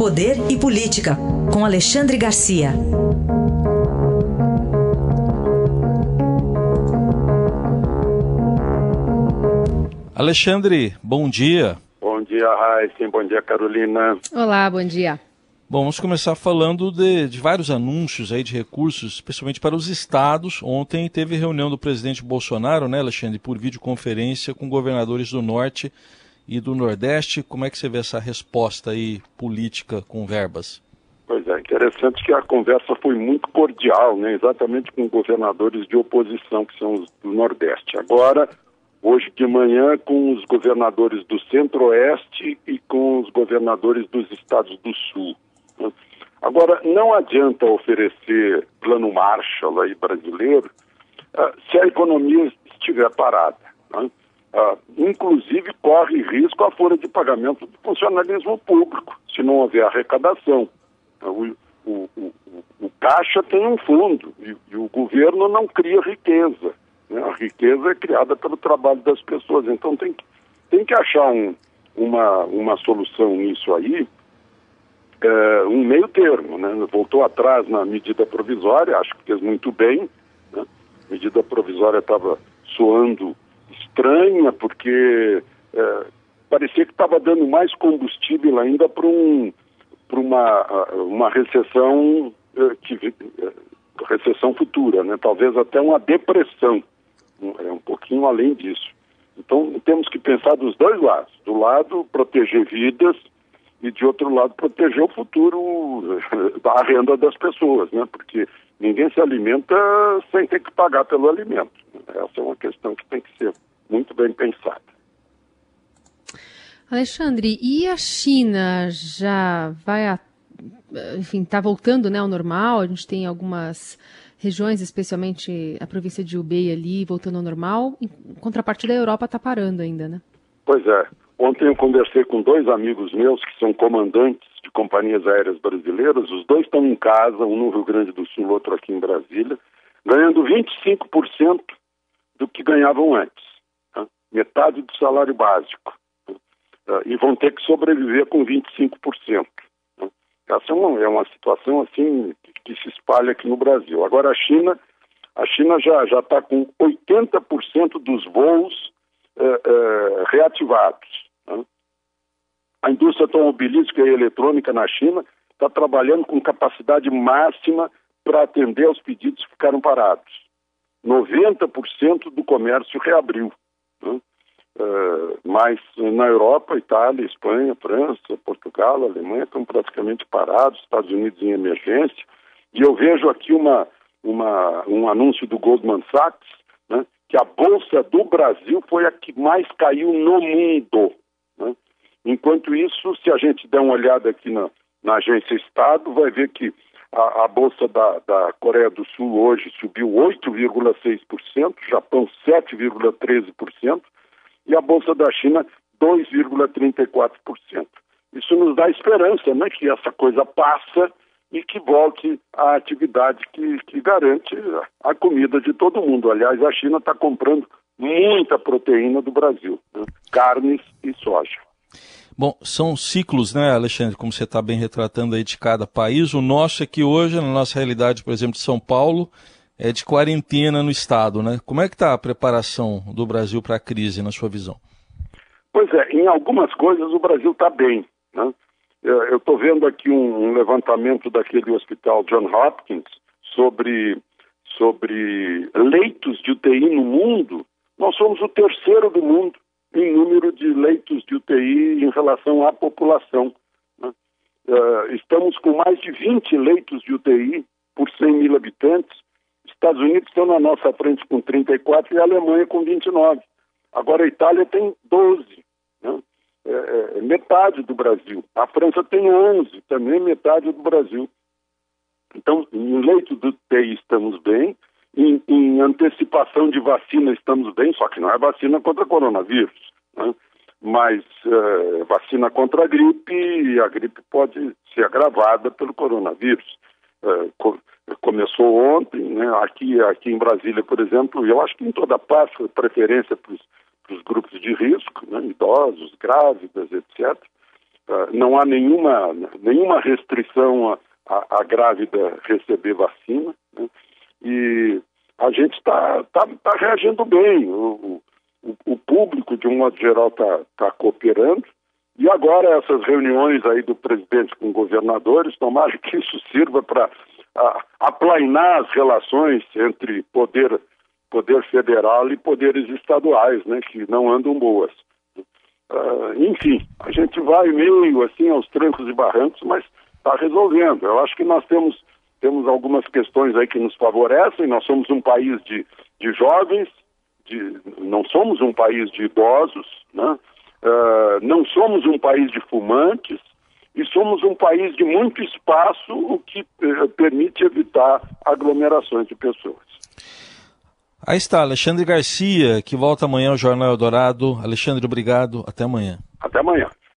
Poder e Política, com Alexandre Garcia. Alexandre, bom dia. Bom dia, Raíssa. Bom dia, Carolina. Olá, bom dia. Bom, vamos começar falando de, de, vários anúncios aí de recursos, especialmente para os estados. Ontem teve reunião do presidente Bolsonaro, né, Alexandre, por videoconferência com governadores do Norte e do Nordeste. Como é que você vê essa resposta aí política com verbas? Pois é, interessante que a conversa foi muito cordial, né, exatamente com governadores de oposição, que são os do Nordeste. Agora, hoje de manhã, com os governadores do Centro-Oeste e com os governadores dos estados do Sul. Agora, não adianta oferecer plano Marshall aí brasileiro uh, se a economia estiver parada. Né? Uh, inclusive, corre risco a folha de pagamento do funcionalismo público, se não houver arrecadação. Uh, o, o, o, o, Caixa tem um fundo e, e o governo não cria riqueza. Né? A riqueza é criada pelo trabalho das pessoas. Então, tem que, tem que achar um, uma, uma solução nisso aí é, um meio termo, né? Voltou atrás na medida provisória, acho que fez muito bem. Né? A medida provisória estava soando estranha, porque é, parecia que estava dando mais combustível ainda para um, uma, uma recessão é, que, é, recessão futura, né? talvez até uma depressão, é um pouquinho além disso. Então temos que pensar dos dois lados, do lado proteger vidas e de outro lado proteger o futuro da renda das pessoas, né? Porque ninguém se alimenta sem ter que pagar pelo alimento. Essa é uma questão que tem que ser muito bem pensada. Alexandre, e a China já vai, a, enfim, está voltando né, ao normal? A gente tem algumas regiões, especialmente a província de Hubei ali, voltando ao normal. Em contrapartida, a Europa está parando ainda, né? Pois é. Ontem eu conversei com dois amigos meus que são comandantes de companhias aéreas brasileiras. Os dois estão em casa, um no Rio Grande do Sul, outro aqui em Brasília, ganhando 25% do que ganhavam antes? Metade do salário básico. Tá? E vão ter que sobreviver com 25%. Tá? Essa é uma, é uma situação assim que se espalha aqui no Brasil. Agora a China, a China já já está com 80% dos voos eh, eh, reativados. A indústria automobilística e eletrônica na China está trabalhando com capacidade máxima para atender aos pedidos que ficaram parados. 90% do comércio reabriu. Né? Uh, mas na Europa, Itália, Espanha, França, Portugal, Alemanha estão praticamente parados, Estados Unidos em emergência. E eu vejo aqui uma, uma, um anúncio do Goldman Sachs, né, que a Bolsa do Brasil foi a que mais caiu no mundo. Né? Enquanto isso, se a gente der uma olhada aqui na, na agência Estado, vai ver que a, a Bolsa da, da, Coreia do Sul hoje subiu 8,6%, Japão 7,13% e a Bolsa da China 2,34%. Isso nos dá esperança, né, que essa coisa passa e que volte à atividade que, que garante a comida de todo mundo. Aliás, a China está comprando muita proteína do Brasil, né? carnes e soja. Bom, são ciclos, né, Alexandre, como você está bem retratando aí de cada país. O nosso aqui hoje, na nossa realidade, por exemplo, de São Paulo, é de quarentena no estado, né? Como é que está a preparação do Brasil para a crise, na sua visão? Pois é, em algumas coisas o Brasil está bem, né? Eu estou vendo aqui um, levantamento daquele hospital John Hopkins sobre, sobre leitos de UTI no mundo. Nós somos o terceiro do mundo em número de leitos de UTI em relação à população. Né? Uh, estamos com mais de 20 leitos de UTI por 100 mil habitantes. Estados Unidos estão na nossa frente com 34 e a Alemanha com 29. Agora a Itália tem 12, né? é, é, metade do Brasil. A França tem 11, também metade do Brasil. Então, em leito do UTI estamos bem, em, em, antecipação de vacina estamos bem, só que não é vacina contra coronavírus, né? mas uh, vacina contra a gripe e a gripe pode ser agravada pelo coronavírus. Uh, co começou ontem, né? aqui, aqui em Brasília, por exemplo, eu acho que em toda parte foi preferência para os grupos de risco, né? idosos, grávidas, etc. uh, não há nenhuma, nenhuma restrição a, a, a grávida receber vacina. E a gente está tá, tá reagindo bem. O, o, o, público, de um modo geral, está tá cooperando. E agora essas reuniões aí do presidente com governadores, tomara que isso sirva para aplainar as relações entre poder, poder federal e poderes estaduais, né, que não andam boas. Uh, enfim, a gente vai meio assim aos trancos e barrancos, mas está resolvendo. Eu acho que nós temos temos algumas questões aí que nos favorecem. Nós somos um país de, de jovens, de, não somos um país de idosos, né? Uh, não somos um país de fumantes e somos um país de muito espaço, o que uh, permite evitar aglomerações de pessoas. Aí está, Alexandre Garcia, que volta amanhã ao Jornal Eldorado. Alexandre, obrigado. Até amanhã. Até amanhã.